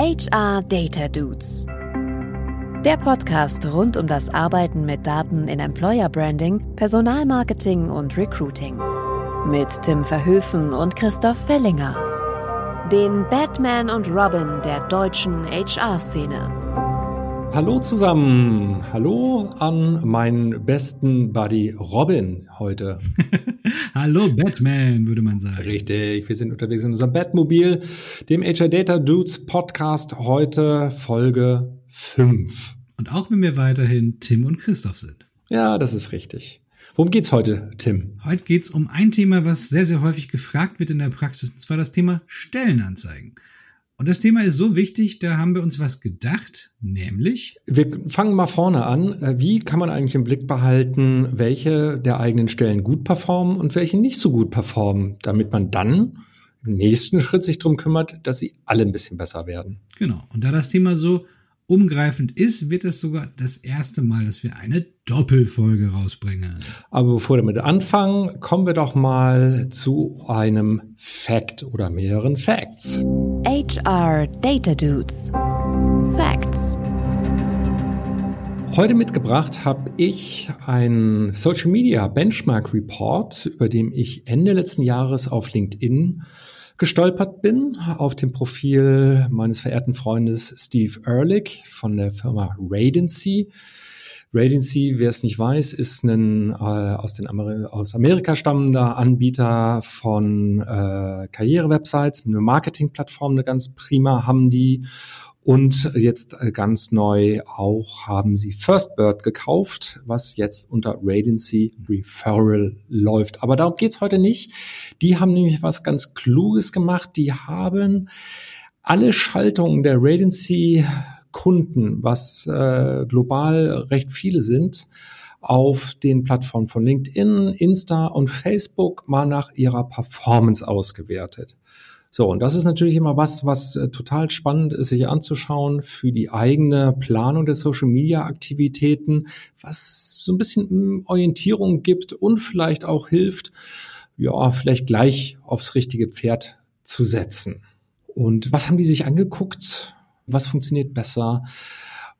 HR Data Dudes. Der Podcast rund um das Arbeiten mit Daten in Employer Branding, Personalmarketing und Recruiting. Mit Tim Verhöfen und Christoph Fellinger. Den Batman und Robin der deutschen HR-Szene. Hallo zusammen. Hallo an meinen besten Buddy Robin heute. Hallo Batman, würde man sagen. Richtig, wir sind unterwegs in unserem Batmobil, dem HR Data Dudes Podcast, heute Folge 5. Und auch wenn wir weiterhin Tim und Christoph sind. Ja, das ist richtig. Worum geht's heute, Tim? Heute geht's um ein Thema, was sehr, sehr häufig gefragt wird in der Praxis, und zwar das Thema Stellenanzeigen. Und das Thema ist so wichtig, da haben wir uns was gedacht, nämlich. Wir fangen mal vorne an. Wie kann man eigentlich im Blick behalten, welche der eigenen Stellen gut performen und welche nicht so gut performen, damit man dann im nächsten Schritt sich darum kümmert, dass sie alle ein bisschen besser werden. Genau. Und da das Thema so umgreifend ist, wird es sogar das erste Mal, dass wir eine Doppelfolge rausbringen. Aber bevor wir damit anfangen, kommen wir doch mal zu einem Fact oder mehreren Facts. HR Data Dudes. Facts. Heute mitgebracht habe ich einen Social Media Benchmark Report, über den ich Ende letzten Jahres auf LinkedIn gestolpert bin auf dem Profil meines verehrten Freundes Steve Ehrlich von der Firma Radency. Radency, wer es nicht weiß, ist ein äh, aus, den Ameri aus Amerika stammender Anbieter von äh, Karrierewebsites, eine Marketingplattform, eine ganz prima haben die und jetzt äh, ganz neu auch haben sie First Bird gekauft, was jetzt unter Radency Referral läuft. Aber darum geht's heute nicht. Die haben nämlich was ganz Kluges gemacht. Die haben alle Schaltungen der Radency Kunden, was äh, global recht viele sind, auf den Plattformen von LinkedIn, Insta und Facebook mal nach ihrer Performance ausgewertet. So, und das ist natürlich immer was, was äh, total spannend ist, sich anzuschauen für die eigene Planung der Social Media Aktivitäten, was so ein bisschen hm, Orientierung gibt und vielleicht auch hilft, ja, vielleicht gleich aufs richtige Pferd zu setzen. Und was haben die sich angeguckt? Was funktioniert besser?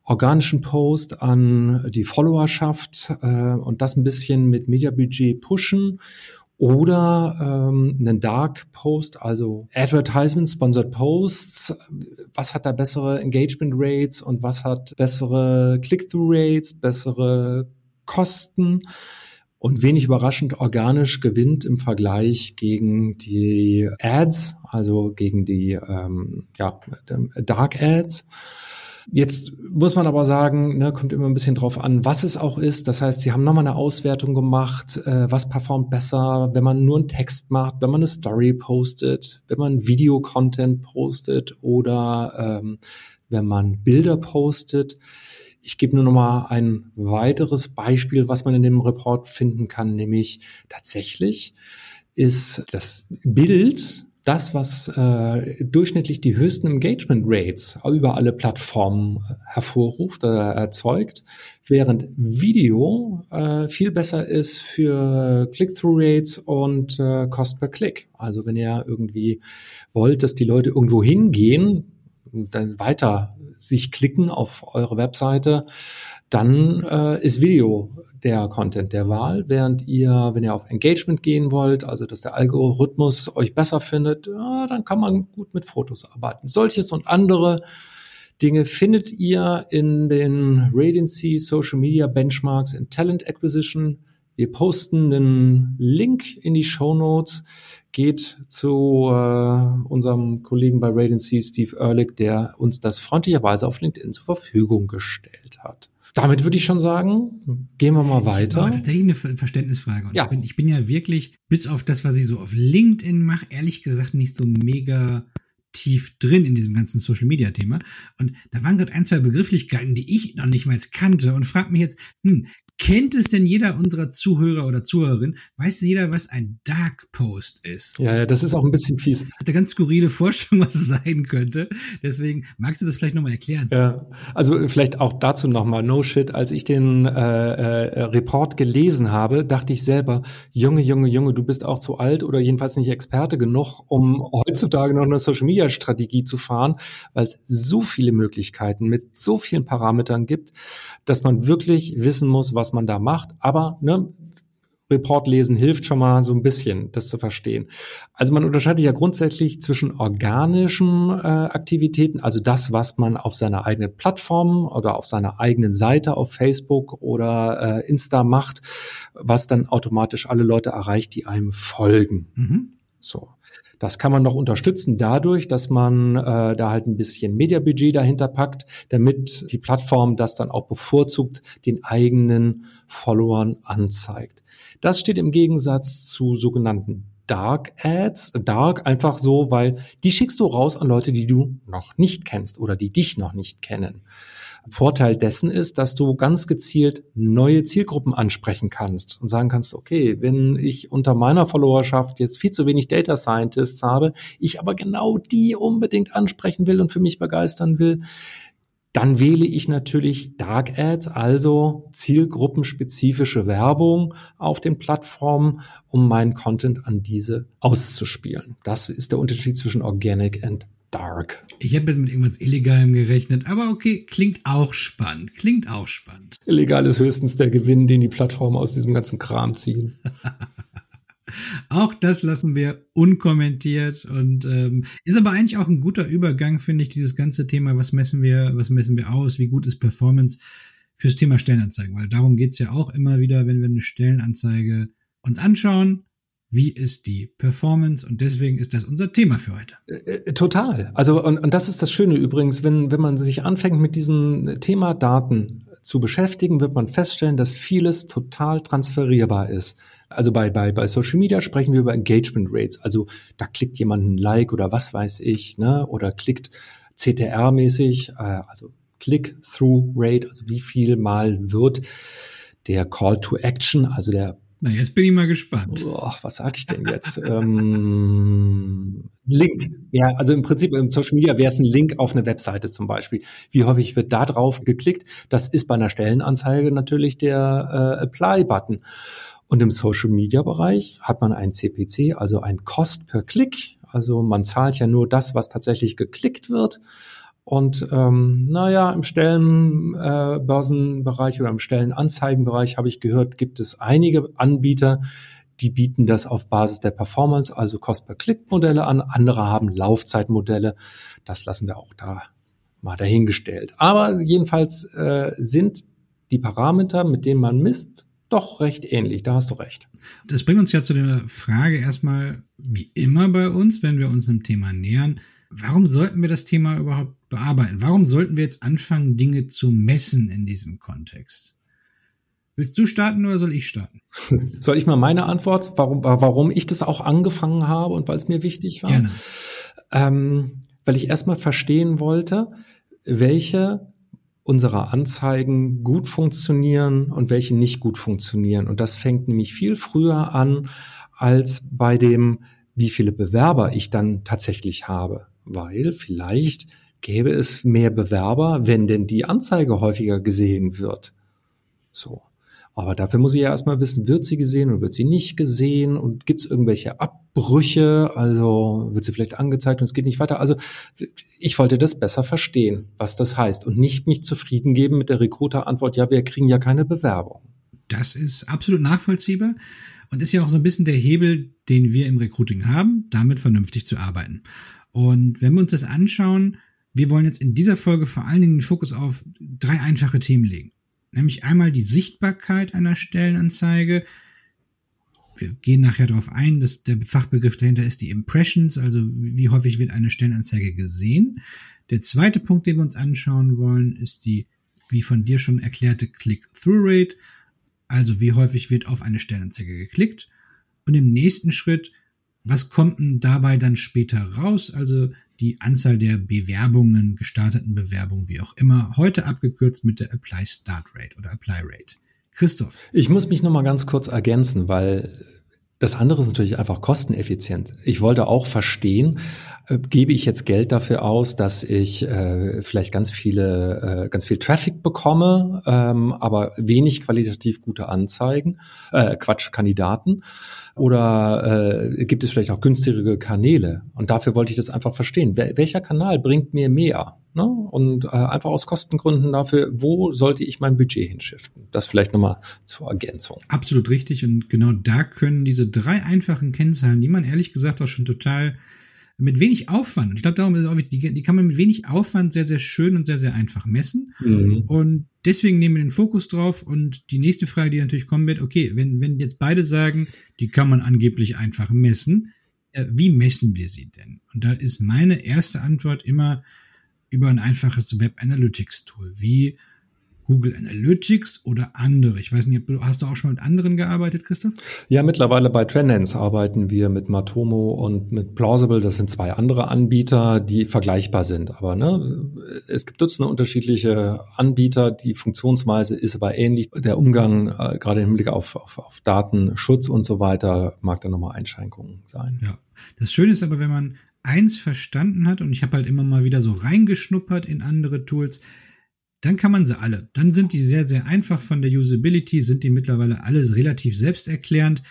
organischen Post an die Followerschaft äh, und das ein bisschen mit Mediabudget pushen oder ähm, einen Dark Post, also Advertisement, Sponsored Posts. Was hat da bessere Engagement Rates und was hat bessere Click-through Rates, bessere Kosten? Und wenig überraschend organisch gewinnt im Vergleich gegen die Ads, also gegen die ähm, ja, Dark Ads. Jetzt muss man aber sagen, ne, kommt immer ein bisschen drauf an, was es auch ist. Das heißt, sie haben nochmal eine Auswertung gemacht, äh, was performt besser, wenn man nur einen Text macht, wenn man eine Story postet, wenn man Video-Content postet oder ähm, wenn man Bilder postet. Ich gebe nur noch mal ein weiteres Beispiel, was man in dem Report finden kann, nämlich tatsächlich ist das Bild das, was äh, durchschnittlich die höchsten Engagement Rates über alle Plattformen hervorruft oder erzeugt, während Video äh, viel besser ist für Click-through Rates und äh, Cost per Click. Also wenn ihr irgendwie wollt, dass die Leute irgendwo hingehen, dann weiter sich klicken auf eure Webseite, dann äh, ist Video der Content der Wahl, während ihr, wenn ihr auf Engagement gehen wollt, also dass der Algorithmus euch besser findet, ja, dann kann man gut mit Fotos arbeiten. Solches und andere Dinge findet ihr in den Radiancy Social Media Benchmarks in Talent Acquisition. Wir posten einen Link in die Show Notes. Geht zu äh, unserem Kollegen bei Radiancy, Steve Ehrlich, der uns das freundlicherweise auf LinkedIn zur Verfügung gestellt hat. Damit würde ich schon sagen, gehen wir mal weiter. Aber tatsächlich eine Verständnisfrage. Und ja. ich, bin, ich bin ja wirklich, bis auf das, was ich so auf LinkedIn mache, ehrlich gesagt nicht so mega tief drin in diesem ganzen Social Media Thema. Und da waren gerade ein, zwei Begrifflichkeiten, die ich noch nicht mal kannte und frag mich jetzt, hm, Kennt es denn jeder unserer Zuhörer oder Zuhörerin? Weiß jeder, was ein Dark Post ist? Ja, ja, das ist auch ein bisschen fies. Hat eine ganz skurrile Vorstellung, was es sein könnte. Deswegen magst du das vielleicht nochmal erklären? Ja, also vielleicht auch dazu nochmal, no shit, als ich den äh, äh, Report gelesen habe, dachte ich selber, Junge, Junge, Junge, du bist auch zu alt oder jedenfalls nicht Experte genug, um heutzutage noch eine Social-Media-Strategie zu fahren, weil es so viele Möglichkeiten mit so vielen Parametern gibt, dass man wirklich wissen muss, was was man da macht. Aber ne, Report lesen hilft schon mal so ein bisschen, das zu verstehen. Also man unterscheidet ja grundsätzlich zwischen organischen äh, Aktivitäten, also das, was man auf seiner eigenen Plattform oder auf seiner eigenen Seite auf Facebook oder äh, Insta macht, was dann automatisch alle Leute erreicht, die einem folgen. Mhm. So. Das kann man noch unterstützen dadurch, dass man äh, da halt ein bisschen Mediabudget dahinter packt, damit die Plattform das dann auch bevorzugt den eigenen Followern anzeigt. Das steht im Gegensatz zu sogenannten Dark Ads. Dark einfach so, weil die schickst du raus an Leute, die du noch nicht kennst oder die dich noch nicht kennen. Vorteil dessen ist, dass du ganz gezielt neue Zielgruppen ansprechen kannst und sagen kannst, okay, wenn ich unter meiner Followerschaft jetzt viel zu wenig Data Scientists habe, ich aber genau die unbedingt ansprechen will und für mich begeistern will, dann wähle ich natürlich Dark Ads, also zielgruppenspezifische Werbung auf den Plattformen, um meinen Content an diese auszuspielen. Das ist der Unterschied zwischen Organic und Dark. Ich habe jetzt mit irgendwas Illegalem gerechnet, aber okay, klingt auch spannend. Klingt auch spannend. Illegal ist höchstens der Gewinn, den die Plattformen aus diesem ganzen Kram ziehen. auch das lassen wir unkommentiert und ähm, ist aber eigentlich auch ein guter Übergang, finde ich, dieses ganze Thema, was messen wir, was messen wir aus, wie gut ist Performance fürs Thema Stellenanzeigen, weil darum geht's ja auch immer wieder, wenn wir eine Stellenanzeige uns anschauen, wie ist die Performance und deswegen ist das unser Thema für heute. Äh, äh, total. Also und, und das ist das Schöne übrigens, wenn wenn man sich anfängt mit diesem Thema Daten zu beschäftigen, wird man feststellen, dass vieles total transferierbar ist. Also bei, bei, bei Social Media sprechen wir über Engagement Rates. Also da klickt jemand ein Like oder was weiß ich, ne? Oder klickt CTR-mäßig, äh, also Click-Through-Rate, also wie viel mal wird der Call to Action, also der na, jetzt bin ich mal gespannt. Oh, was sag ich denn jetzt? ähm, Link. Ja, also im Prinzip im Social Media wäre es ein Link auf eine Webseite zum Beispiel. Wie häufig wird da drauf geklickt? Das ist bei einer Stellenanzeige natürlich der äh, Apply-Button. Und im Social Media Bereich hat man ein CPC, also ein Cost per Klick. Also man zahlt ja nur das, was tatsächlich geklickt wird. Und ähm, naja, im Stellenbörsenbereich äh, oder im Stellenanzeigenbereich habe ich gehört, gibt es einige Anbieter, die bieten das auf Basis der Performance, also Cost-per-Click-Modelle an. Andere haben Laufzeitmodelle. Das lassen wir auch da mal dahingestellt. Aber jedenfalls äh, sind die Parameter, mit denen man misst, doch recht ähnlich. Da hast du recht. Das bringt uns ja zu der Frage erstmal, wie immer bei uns, wenn wir uns einem Thema nähern, Warum sollten wir das Thema überhaupt bearbeiten? Warum sollten wir jetzt anfangen, Dinge zu messen in diesem Kontext? Willst du starten oder soll ich starten? Soll ich mal meine Antwort, warum, warum ich das auch angefangen habe und weil es mir wichtig war? Gerne. Ähm, weil ich erstmal verstehen wollte, welche unserer Anzeigen gut funktionieren und welche nicht gut funktionieren. Und das fängt nämlich viel früher an als bei dem, wie viele Bewerber ich dann tatsächlich habe weil vielleicht gäbe es mehr Bewerber, wenn denn die Anzeige häufiger gesehen wird. So. Aber dafür muss ich ja erstmal wissen, wird sie gesehen oder wird sie nicht gesehen und gibt es irgendwelche Abbrüche, also wird sie vielleicht angezeigt und es geht nicht weiter. Also ich wollte das besser verstehen, was das heißt und nicht mich zufrieden geben mit der Recruiter-Antwort, ja, wir kriegen ja keine Bewerbung. Das ist absolut nachvollziehbar und ist ja auch so ein bisschen der Hebel, den wir im Recruiting haben, damit vernünftig zu arbeiten. Und wenn wir uns das anschauen, wir wollen jetzt in dieser Folge vor allen Dingen den Fokus auf drei einfache Themen legen. Nämlich einmal die Sichtbarkeit einer Stellenanzeige. Wir gehen nachher darauf ein, dass der Fachbegriff dahinter ist die Impressions, also wie häufig wird eine Stellenanzeige gesehen. Der zweite Punkt, den wir uns anschauen wollen, ist die, wie von dir schon erklärte Click-Through-Rate, also wie häufig wird auf eine Stellenanzeige geklickt. Und im nächsten Schritt was kommt denn dabei dann später raus? Also die Anzahl der Bewerbungen, gestarteten Bewerbungen, wie auch immer, heute abgekürzt mit der Apply Start Rate oder Apply Rate. Christoph. Ich muss mich noch mal ganz kurz ergänzen, weil das andere ist natürlich einfach kosteneffizient. Ich wollte auch verstehen, gebe ich jetzt Geld dafür aus, dass ich äh, vielleicht ganz viele, äh, ganz viel Traffic bekomme, ähm, aber wenig qualitativ gute Anzeigen, äh, Quatsch, Kandidaten? Oder äh, gibt es vielleicht auch günstigere Kanäle? Und dafür wollte ich das einfach verstehen. Wel welcher Kanal bringt mir mehr? Ne? Und äh, einfach aus Kostengründen dafür, wo sollte ich mein Budget hinschiften? Das vielleicht nochmal zur Ergänzung. Absolut richtig. Und genau da können diese drei einfachen Kennzahlen, die man ehrlich gesagt auch schon total mit wenig Aufwand, ich glaube, darum ist es auch wichtig, die, die, kann man mit wenig Aufwand sehr, sehr schön und sehr, sehr einfach messen. Mhm. Und deswegen nehmen wir den Fokus drauf. Und die nächste Frage, die natürlich kommen wird, okay, wenn, wenn jetzt beide sagen, die kann man angeblich einfach messen, äh, wie messen wir sie denn? Und da ist meine erste Antwort immer über ein einfaches Web Analytics Tool, wie Google Analytics oder andere? Ich weiß nicht, hast du auch schon mit anderen gearbeitet, Christoph? Ja, mittlerweile bei Trendance arbeiten wir mit Matomo und mit Plausible. Das sind zwei andere Anbieter, die vergleichbar sind. Aber ne, es gibt Dutzende unterschiedliche Anbieter. Die Funktionsweise ist aber ähnlich. Der Umgang, äh, gerade im Hinblick auf, auf, auf Datenschutz und so weiter, mag da nochmal Einschränkungen sein. Ja. Das Schöne ist aber, wenn man eins verstanden hat, und ich habe halt immer mal wieder so reingeschnuppert in andere Tools, dann kann man sie alle. Dann sind die sehr, sehr einfach von der Usability, sind die mittlerweile alles relativ selbsterklärend.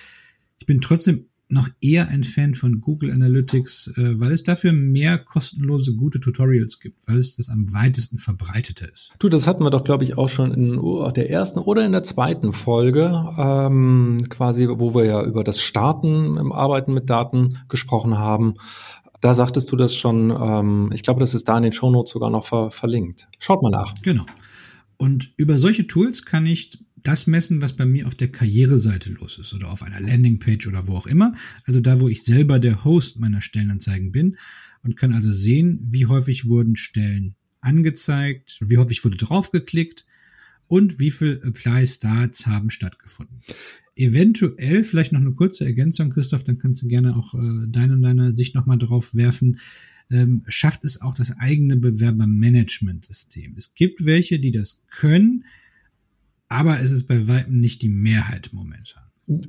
Ich bin trotzdem noch eher ein Fan von Google Analytics, äh, weil es dafür mehr kostenlose, gute Tutorials gibt, weil es das am weitesten verbreitete ist. Du, das hatten wir doch, glaube ich, auch schon in der ersten oder in der zweiten Folge, ähm, quasi, wo wir ja über das Starten im Arbeiten mit Daten gesprochen haben. Da sagtest du das schon, ähm, ich glaube, das ist da in den Shownotes sogar noch ver verlinkt. Schaut mal nach. Genau. Und über solche Tools kann ich das messen, was bei mir auf der Karriereseite los ist oder auf einer Landingpage oder wo auch immer. Also da, wo ich selber der Host meiner Stellenanzeigen bin und kann also sehen, wie häufig wurden Stellen angezeigt, wie häufig wurde draufgeklickt und wie viel Apply Starts haben stattgefunden. Eventuell, vielleicht noch eine kurze Ergänzung, Christoph, dann kannst du gerne auch äh, deine und deine Sicht nochmal drauf werfen. Ähm, schafft es auch das eigene Bewerbermanagementsystem. Es gibt welche, die das können, aber es ist bei weitem nicht die Mehrheit momentan.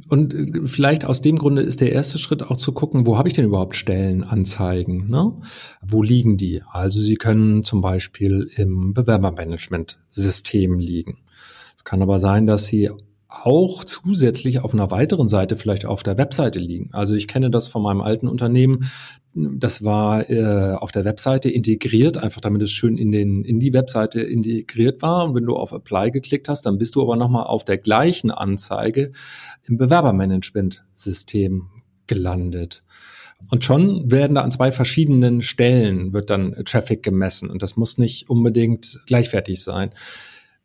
Und äh, vielleicht aus dem Grunde ist der erste Schritt auch zu gucken, wo habe ich denn überhaupt Stellenanzeigen? Ne? Wo liegen die? Also sie können zum Beispiel im Bewerbermanagementsystem liegen. Es kann aber sein, dass sie auch zusätzlich auf einer weiteren Seite vielleicht auf der Webseite liegen. Also ich kenne das von meinem alten Unternehmen. Das war äh, auf der Webseite integriert, einfach damit es schön in den in die Webseite integriert war. Und wenn du auf Apply geklickt hast, dann bist du aber nochmal auf der gleichen Anzeige im Bewerbermanagement-System gelandet. Und schon werden da an zwei verschiedenen Stellen wird dann Traffic gemessen und das muss nicht unbedingt gleichwertig sein.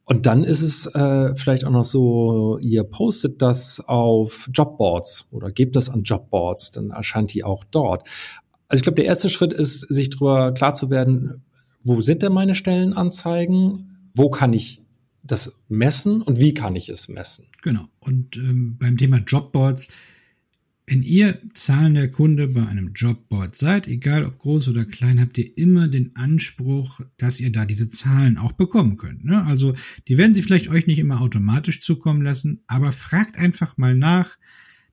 Und dann ist es äh, vielleicht auch noch so, ihr postet das auf Jobboards oder gebt das an Jobboards, dann erscheint die auch dort. Also ich glaube, der erste Schritt ist, sich darüber klar zu werden, wo sind denn meine Stellenanzeigen? Wo kann ich das messen und wie kann ich es messen? Genau. Und ähm, beim Thema Jobboards wenn ihr zahlender Kunde bei einem Jobboard seid, egal ob groß oder klein, habt ihr immer den Anspruch, dass ihr da diese Zahlen auch bekommen könnt. Ne? Also die werden sie vielleicht euch nicht immer automatisch zukommen lassen, aber fragt einfach mal nach,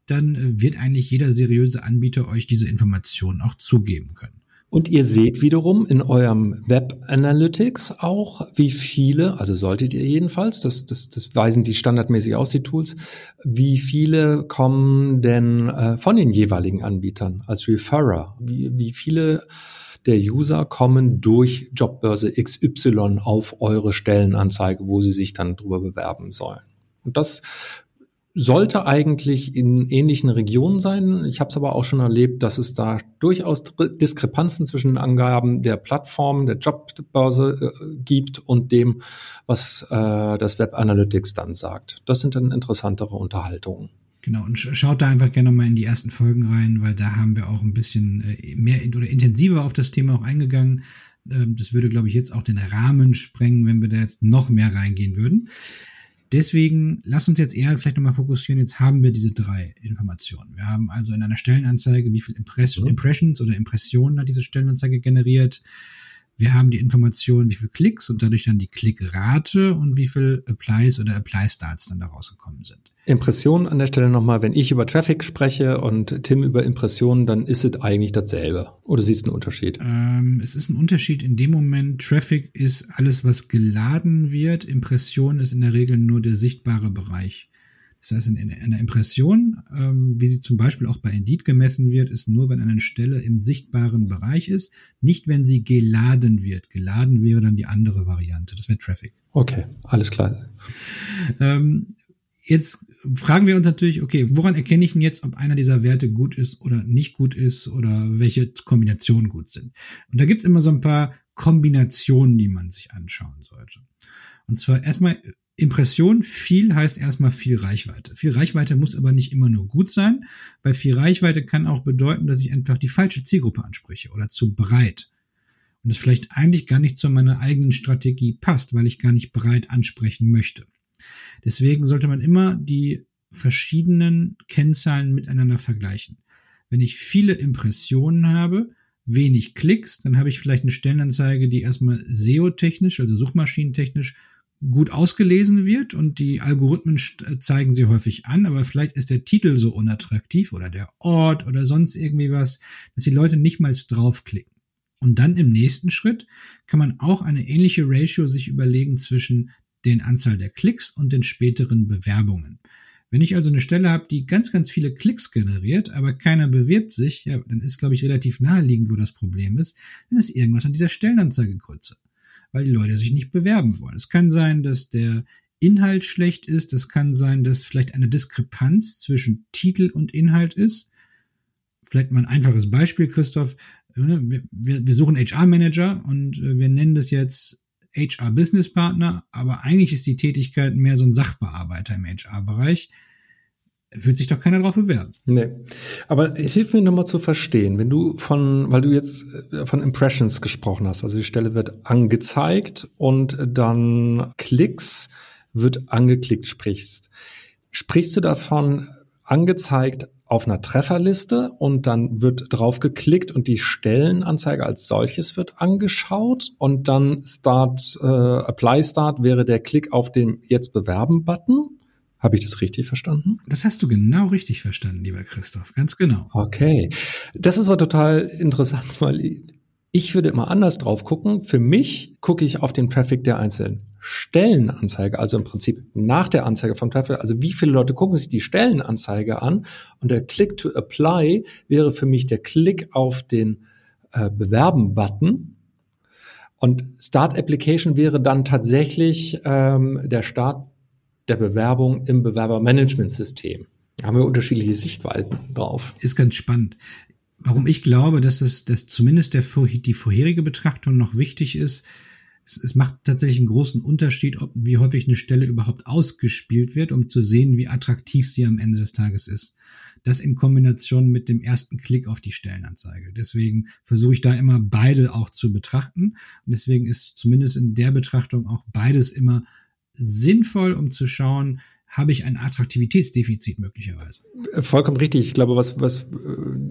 dann äh, wird eigentlich jeder seriöse Anbieter euch diese Informationen auch zugeben können. Und ihr seht wiederum in eurem Web Analytics auch, wie viele, also solltet ihr jedenfalls, das, das, das weisen die standardmäßig aus, die Tools, wie viele kommen denn äh, von den jeweiligen Anbietern als Referrer? Wie, wie viele der User kommen durch Jobbörse XY auf eure Stellenanzeige, wo sie sich dann drüber bewerben sollen? Und das sollte eigentlich in ähnlichen Regionen sein. Ich habe es aber auch schon erlebt, dass es da durchaus Diskrepanzen zwischen den Angaben der Plattform, der Jobbörse äh, gibt und dem, was äh, das Web Analytics dann sagt. Das sind dann interessantere Unterhaltungen. Genau, und schaut da einfach gerne mal in die ersten Folgen rein, weil da haben wir auch ein bisschen äh, mehr oder intensiver auf das Thema auch eingegangen. Ähm, das würde, glaube ich, jetzt auch den Rahmen sprengen, wenn wir da jetzt noch mehr reingehen würden. Deswegen lass uns jetzt eher vielleicht nochmal fokussieren. Jetzt haben wir diese drei Informationen. Wir haben also in einer Stellenanzeige, wie viel Impress mhm. Impressions oder Impressionen hat diese Stellenanzeige generiert. Wir haben die Information, wie viel Klicks und dadurch dann die Klickrate und wie viel Applies oder Apply-Starts dann da rausgekommen sind. Impressionen an der Stelle nochmal, wenn ich über Traffic spreche und Tim über Impressionen, dann ist es eigentlich dasselbe. Oder siehst du einen Unterschied? Ähm, es ist ein Unterschied in dem Moment. Traffic ist alles, was geladen wird. Impression ist in der Regel nur der sichtbare Bereich. Das heißt, in, einer Impression, ähm, wie sie zum Beispiel auch bei Indeed gemessen wird, ist nur, wenn eine Stelle im sichtbaren Bereich ist, nicht wenn sie geladen wird. Geladen wäre dann die andere Variante. Das wäre Traffic. Okay, alles klar. Ähm, jetzt fragen wir uns natürlich, okay, woran erkenne ich denn jetzt, ob einer dieser Werte gut ist oder nicht gut ist oder welche Kombinationen gut sind? Und da gibt's immer so ein paar Kombinationen, die man sich anschauen sollte. Und zwar erstmal Impression, viel heißt erstmal viel Reichweite. Viel Reichweite muss aber nicht immer nur gut sein, weil viel Reichweite kann auch bedeuten, dass ich einfach die falsche Zielgruppe anspreche oder zu breit. Und das vielleicht eigentlich gar nicht zu meiner eigenen Strategie passt, weil ich gar nicht breit ansprechen möchte. Deswegen sollte man immer die verschiedenen Kennzahlen miteinander vergleichen. Wenn ich viele Impressionen habe, wenig Klicks, dann habe ich vielleicht eine Stellenanzeige, die erstmal SEO-technisch, also suchmaschinentechnisch gut ausgelesen wird und die Algorithmen äh, zeigen sie häufig an, aber vielleicht ist der Titel so unattraktiv oder der Ort oder sonst irgendwie was, dass die Leute nicht mal draufklicken. Und dann im nächsten Schritt kann man auch eine ähnliche Ratio sich überlegen zwischen den Anzahl der Klicks und den späteren Bewerbungen. Wenn ich also eine Stelle habe, die ganz, ganz viele Klicks generiert, aber keiner bewirbt sich, ja, dann ist, glaube ich, relativ naheliegend, wo das Problem ist, dann ist irgendwas an dieser Stellenanzeige Grütze weil die Leute sich nicht bewerben wollen. Es kann sein, dass der Inhalt schlecht ist. Es kann sein, dass vielleicht eine Diskrepanz zwischen Titel und Inhalt ist. Vielleicht mal ein einfaches Beispiel, Christoph. Wir, wir suchen HR-Manager und äh, wir nennen das jetzt HR-Business-Partner, aber eigentlich ist die Tätigkeit mehr so ein Sachbearbeiter im HR-Bereich wird sich doch keiner drauf bewerben. Nee. Aber hilf mir nochmal zu verstehen, wenn du von, weil du jetzt äh, von Impressions gesprochen hast, also die Stelle wird angezeigt und dann Klicks wird angeklickt sprichst. Sprichst du davon angezeigt auf einer Trefferliste und dann wird drauf geklickt und die Stellenanzeige als solches wird angeschaut und dann Start, äh, Apply Start wäre der Klick auf den Jetzt bewerben Button? Habe ich das richtig verstanden? Das hast du genau richtig verstanden, lieber Christoph. Ganz genau. Okay. Das ist aber total interessant, weil ich würde immer anders drauf gucken. Für mich gucke ich auf den Traffic der einzelnen Stellenanzeige, also im Prinzip nach der Anzeige vom Traffic. Also wie viele Leute gucken sich die Stellenanzeige an? Und der Click to Apply wäre für mich der Klick auf den äh, Bewerben-Button. Und Start Application wäre dann tatsächlich ähm, der Start der Bewerbung im Bewerbermanagementsystem. Da haben wir unterschiedliche Sichtweisen drauf. Ist ganz spannend. Warum ich glaube, dass es, dass zumindest der, die vorherige Betrachtung noch wichtig ist, es, es macht tatsächlich einen großen Unterschied, ob, wie häufig eine Stelle überhaupt ausgespielt wird, um zu sehen, wie attraktiv sie am Ende des Tages ist. Das in Kombination mit dem ersten Klick auf die Stellenanzeige. Deswegen versuche ich da immer beide auch zu betrachten. Und deswegen ist zumindest in der Betrachtung auch beides immer sinnvoll, um zu schauen, habe ich ein Attraktivitätsdefizit möglicherweise. Vollkommen richtig. Ich glaube, was, was äh,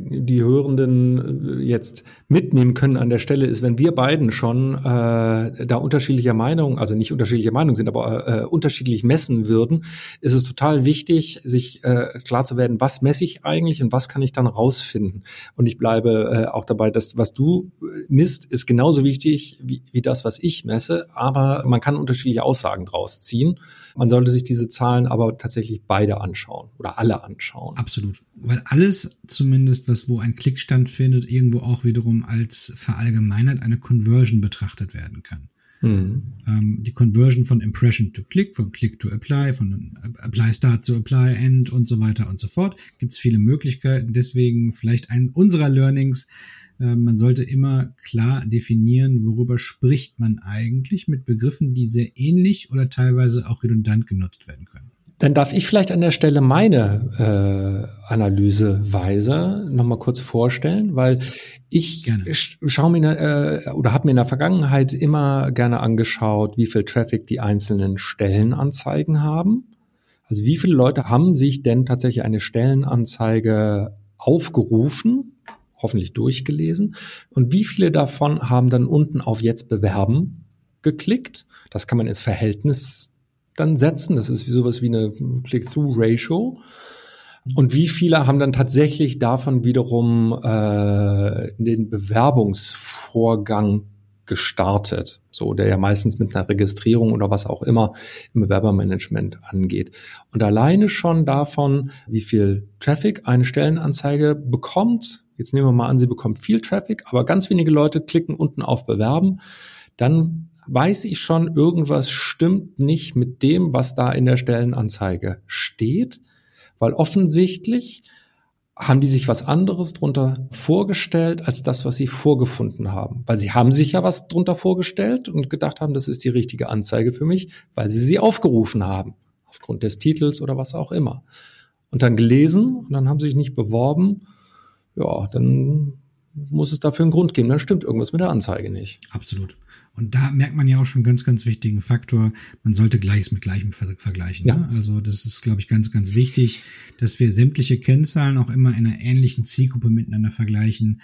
die Hörenden äh, jetzt mitnehmen können an der Stelle ist, wenn wir beiden schon äh, da unterschiedlicher Meinung, also nicht unterschiedlicher Meinung sind, aber äh, unterschiedlich messen würden, ist es total wichtig, sich äh, klar zu werden, was messe ich eigentlich und was kann ich dann rausfinden. Und ich bleibe äh, auch dabei, dass was du misst, ist genauso wichtig wie, wie das, was ich messe, aber man kann unterschiedliche Aussagen draus ziehen. Man sollte sich diese Zahlen aber tatsächlich beide anschauen oder alle anschauen. Absolut. Weil alles zumindest, was wo ein Klick stattfindet, irgendwo auch wiederum als verallgemeinert eine Conversion betrachtet werden kann. Mhm. Ähm, die Conversion von Impression to Click, von Click to Apply, von Apply Start to Apply End und so weiter und so fort. Gibt es viele Möglichkeiten. Deswegen vielleicht ein unserer Learnings, man sollte immer klar definieren, worüber spricht man eigentlich mit Begriffen, die sehr ähnlich oder teilweise auch redundant genutzt werden können. Dann darf ich vielleicht an der Stelle meine äh, Analyseweise nochmal kurz vorstellen, weil ich gerne. schaue mir äh, oder habe mir in der Vergangenheit immer gerne angeschaut, wie viel Traffic die einzelnen Stellenanzeigen haben. Also wie viele Leute haben sich denn tatsächlich eine Stellenanzeige aufgerufen hoffentlich durchgelesen. Und wie viele davon haben dann unten auf Jetzt bewerben geklickt? Das kann man ins Verhältnis dann setzen. Das ist sowas wie eine Click-Through-Ratio. Und wie viele haben dann tatsächlich davon wiederum äh, den Bewerbungsvorgang gestartet, so der ja meistens mit einer Registrierung oder was auch immer im Bewerbermanagement angeht. Und alleine schon davon, wie viel Traffic eine Stellenanzeige bekommt, jetzt nehmen wir mal an, sie bekommt viel Traffic, aber ganz wenige Leute klicken unten auf Bewerben, dann weiß ich schon, irgendwas stimmt nicht mit dem, was da in der Stellenanzeige steht, weil offensichtlich haben die sich was anderes drunter vorgestellt als das, was sie vorgefunden haben. Weil sie haben sich ja was drunter vorgestellt und gedacht haben, das ist die richtige Anzeige für mich, weil sie sie aufgerufen haben. Aufgrund des Titels oder was auch immer. Und dann gelesen und dann haben sie sich nicht beworben. Ja, dann muss es dafür einen Grund geben. Dann stimmt irgendwas mit der Anzeige nicht. Absolut. Und da merkt man ja auch schon einen ganz, ganz wichtigen Faktor. Man sollte Gleiches mit Gleichem vergleichen. Ja. Ne? Also das ist, glaube ich, ganz, ganz wichtig, dass wir sämtliche Kennzahlen auch immer in einer ähnlichen Zielgruppe miteinander vergleichen.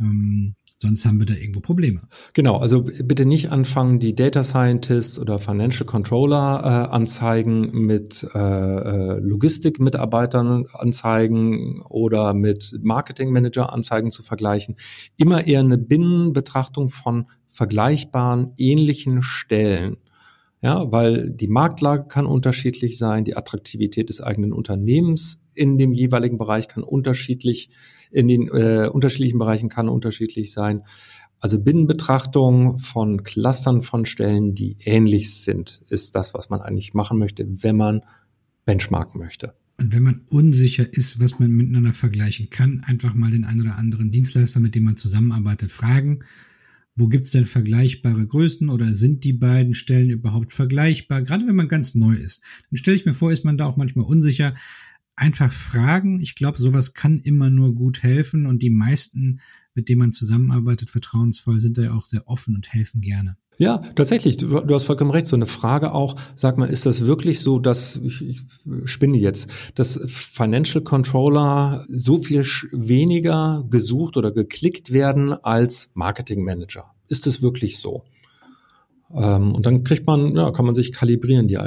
Ähm, Sonst haben wir da irgendwo Probleme. Genau, also bitte nicht anfangen, die Data Scientists oder Financial Controller äh, Anzeigen mit äh, äh, Logistikmitarbeitern Anzeigen oder mit Marketing Manager Anzeigen zu vergleichen. Immer eher eine Binnenbetrachtung von vergleichbaren ähnlichen Stellen. Ja, weil die Marktlage kann unterschiedlich sein, die Attraktivität des eigenen Unternehmens in dem jeweiligen Bereich kann unterschiedlich in den äh, unterschiedlichen Bereichen kann unterschiedlich sein. Also Binnenbetrachtung von Clustern von Stellen, die ähnlich sind, ist das, was man eigentlich machen möchte, wenn man benchmarken möchte. Und wenn man unsicher ist, was man miteinander vergleichen kann, einfach mal den einen oder anderen Dienstleister, mit dem man zusammenarbeitet, fragen. Wo gibt's denn vergleichbare Größen oder sind die beiden Stellen überhaupt vergleichbar? Gerade wenn man ganz neu ist. Dann stelle ich mir vor, ist man da auch manchmal unsicher einfach fragen. Ich glaube, sowas kann immer nur gut helfen und die meisten, mit denen man zusammenarbeitet, vertrauensvoll, sind da ja auch sehr offen und helfen gerne. Ja, tatsächlich. Du, du, hast vollkommen recht. So eine Frage auch, sag mal, ist das wirklich so, dass, ich, ich spinne jetzt, dass Financial Controller so viel weniger gesucht oder geklickt werden als Marketing Manager? Ist es wirklich so? Ähm, und dann kriegt man, ja, kann man sich kalibrieren, die,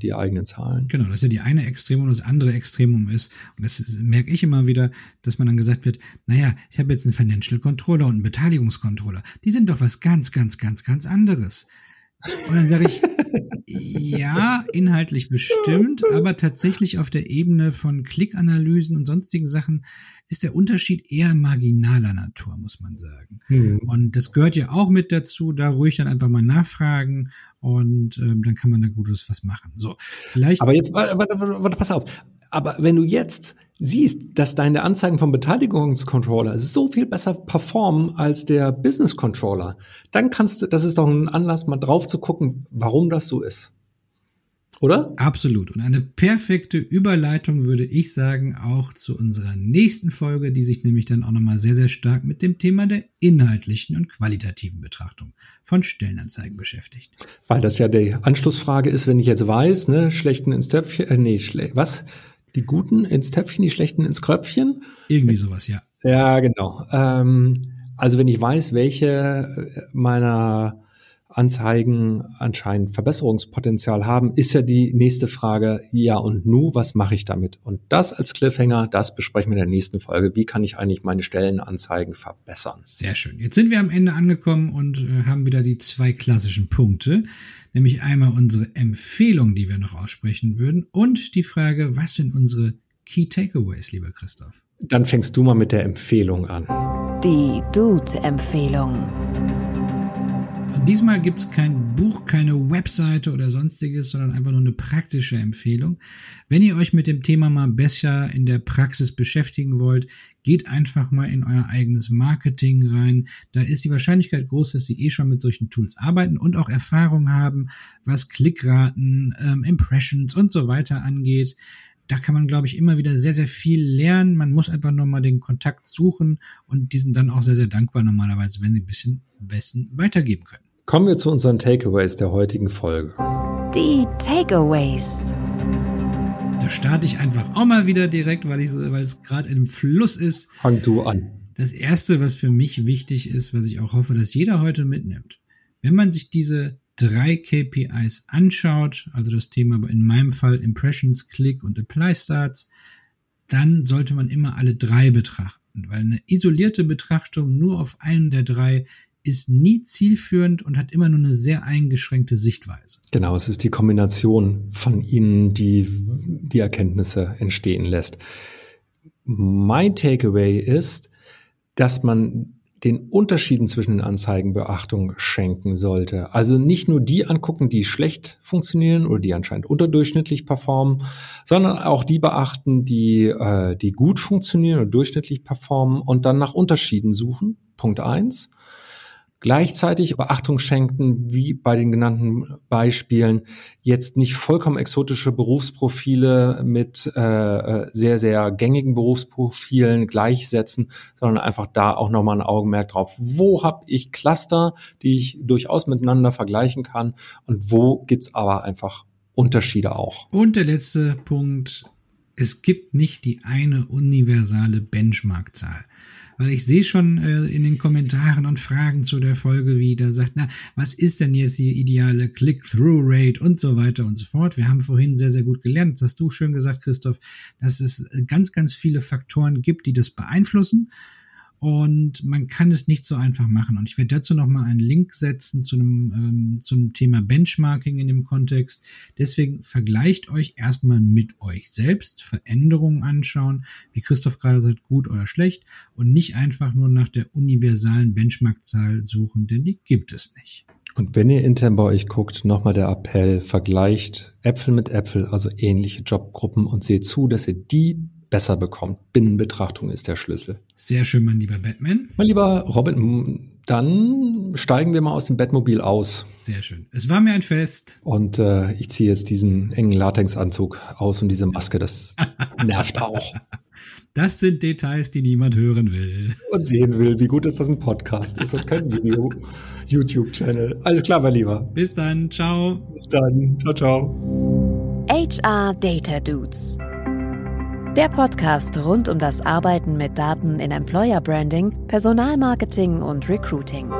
die eigenen Zahlen. Genau, das ist ja die eine Extremum und das andere Extremum ist. Und das merke ich immer wieder, dass man dann gesagt wird, naja, ich habe jetzt einen Financial Controller und einen Beteiligungscontroller. Die sind doch was ganz, ganz, ganz, ganz anderes. Und dann sage ich, ja, inhaltlich bestimmt, aber tatsächlich auf der Ebene von Klickanalysen und sonstigen Sachen ist der Unterschied eher marginaler Natur, muss man sagen. Mhm. Und das gehört ja auch mit dazu, da ruhig dann einfach mal nachfragen und ähm, dann kann man da Gutes was machen. So, vielleicht. Aber jetzt, warte, warte, warte, pass auf. Aber wenn du jetzt siehst, dass deine Anzeigen vom Beteiligungscontroller so viel besser performen als der Business Controller, dann kannst du, das ist doch ein Anlass, mal drauf zu gucken, warum das so ist. Oder? Absolut. Und eine perfekte Überleitung würde ich sagen auch zu unserer nächsten Folge, die sich nämlich dann auch nochmal sehr, sehr stark mit dem Thema der inhaltlichen und qualitativen Betrachtung von Stellenanzeigen beschäftigt. Weil das ja die Anschlussfrage ist, wenn ich jetzt weiß, ne, schlechten ins Töpfchen, äh, nee, schle was? Die Guten ins Töpfchen, die Schlechten ins Kröpfchen? Irgendwie sowas, ja. Ja, genau. Ähm, also wenn ich weiß, welche meiner Anzeigen anscheinend Verbesserungspotenzial haben, ist ja die nächste Frage, ja und nu, was mache ich damit? Und das als Cliffhanger, das besprechen wir in der nächsten Folge. Wie kann ich eigentlich meine Stellenanzeigen verbessern? Sehr schön. Jetzt sind wir am Ende angekommen und äh, haben wieder die zwei klassischen Punkte, nämlich einmal unsere Empfehlung, die wir noch aussprechen würden und die Frage, was sind unsere Key Takeaways, lieber Christoph? Dann fängst du mal mit der Empfehlung an. Die Dude-Empfehlung. Diesmal gibt es kein Buch, keine Webseite oder sonstiges, sondern einfach nur eine praktische Empfehlung. Wenn ihr euch mit dem Thema mal besser in der Praxis beschäftigen wollt, geht einfach mal in euer eigenes Marketing rein. Da ist die Wahrscheinlichkeit groß, dass sie eh schon mit solchen Tools arbeiten und auch Erfahrung haben, was Klickraten, ähm, Impressions und so weiter angeht da kann man, glaube ich, immer wieder sehr, sehr viel lernen. Man muss einfach nur mal den Kontakt suchen und diesen dann auch sehr, sehr dankbar normalerweise, wenn sie ein bisschen Wissen weitergeben können. Kommen wir zu unseren Takeaways der heutigen Folge. Die Takeaways. Da starte ich einfach auch mal wieder direkt, weil, ich, weil es gerade im Fluss ist. Fang du an. Das erste, was für mich wichtig ist, was ich auch hoffe, dass jeder heute mitnimmt. Wenn man sich diese drei KPIs anschaut, also das Thema in meinem Fall Impressions, Click und Apply Starts, dann sollte man immer alle drei betrachten, weil eine isolierte Betrachtung nur auf einen der drei ist nie zielführend und hat immer nur eine sehr eingeschränkte Sichtweise. Genau, es ist die Kombination von ihnen, die die Erkenntnisse entstehen lässt. Mein Takeaway ist, dass man den Unterschieden zwischen den Anzeigen Beachtung schenken sollte. Also nicht nur die angucken, die schlecht funktionieren oder die anscheinend unterdurchschnittlich performen, sondern auch die beachten, die, äh, die gut funktionieren oder durchschnittlich performen und dann nach Unterschieden suchen. Punkt eins gleichzeitig Beachtung schenken, wie bei den genannten Beispielen, jetzt nicht vollkommen exotische Berufsprofile mit äh, äh, sehr, sehr gängigen Berufsprofilen gleichsetzen, sondern einfach da auch nochmal ein Augenmerk drauf. Wo habe ich Cluster, die ich durchaus miteinander vergleichen kann und wo gibt's aber einfach Unterschiede auch. Und der letzte Punkt, es gibt nicht die eine universale Benchmarkzahl weil ich sehe schon äh, in den Kommentaren und Fragen zu der Folge, wie da sagt, na, was ist denn jetzt die ideale Click-Through-Rate und so weiter und so fort. Wir haben vorhin sehr, sehr gut gelernt, das hast du schön gesagt, Christoph, dass es ganz, ganz viele Faktoren gibt, die das beeinflussen und man kann es nicht so einfach machen. Und ich werde dazu nochmal einen Link setzen zu einem, ähm, zum Thema Benchmarking in dem Kontext. Deswegen vergleicht euch erstmal mit euch selbst, Veränderungen anschauen, wie Christoph gerade sagt, gut oder schlecht, und nicht einfach nur nach der universalen Benchmarkzahl suchen, denn die gibt es nicht. Und wenn ihr intern bei euch guckt, nochmal der Appell, vergleicht Äpfel mit Äpfel, also ähnliche Jobgruppen und seht zu, dass ihr die besser bekommt. Binnenbetrachtung ist der Schlüssel. Sehr schön, mein lieber Batman. Mein lieber Robin, dann steigen wir mal aus dem Bettmobil aus. Sehr schön. Es war mir ein Fest. Und äh, ich ziehe jetzt diesen engen Latexanzug aus und diese Maske, das nervt auch. Das sind Details, die niemand hören will. Und sehen will, wie gut ist das ein Podcast ist und kein Video. YouTube-Channel. Alles klar, mein Lieber. Bis dann. Ciao. Bis dann. Ciao, ciao. HR Data Dudes. Der Podcast rund um das Arbeiten mit Daten in Employer Branding, Personalmarketing und Recruiting.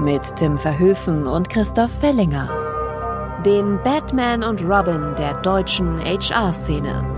Mit Tim Verhöfen und Christoph Fellinger. Den Batman und Robin der deutschen HR-Szene.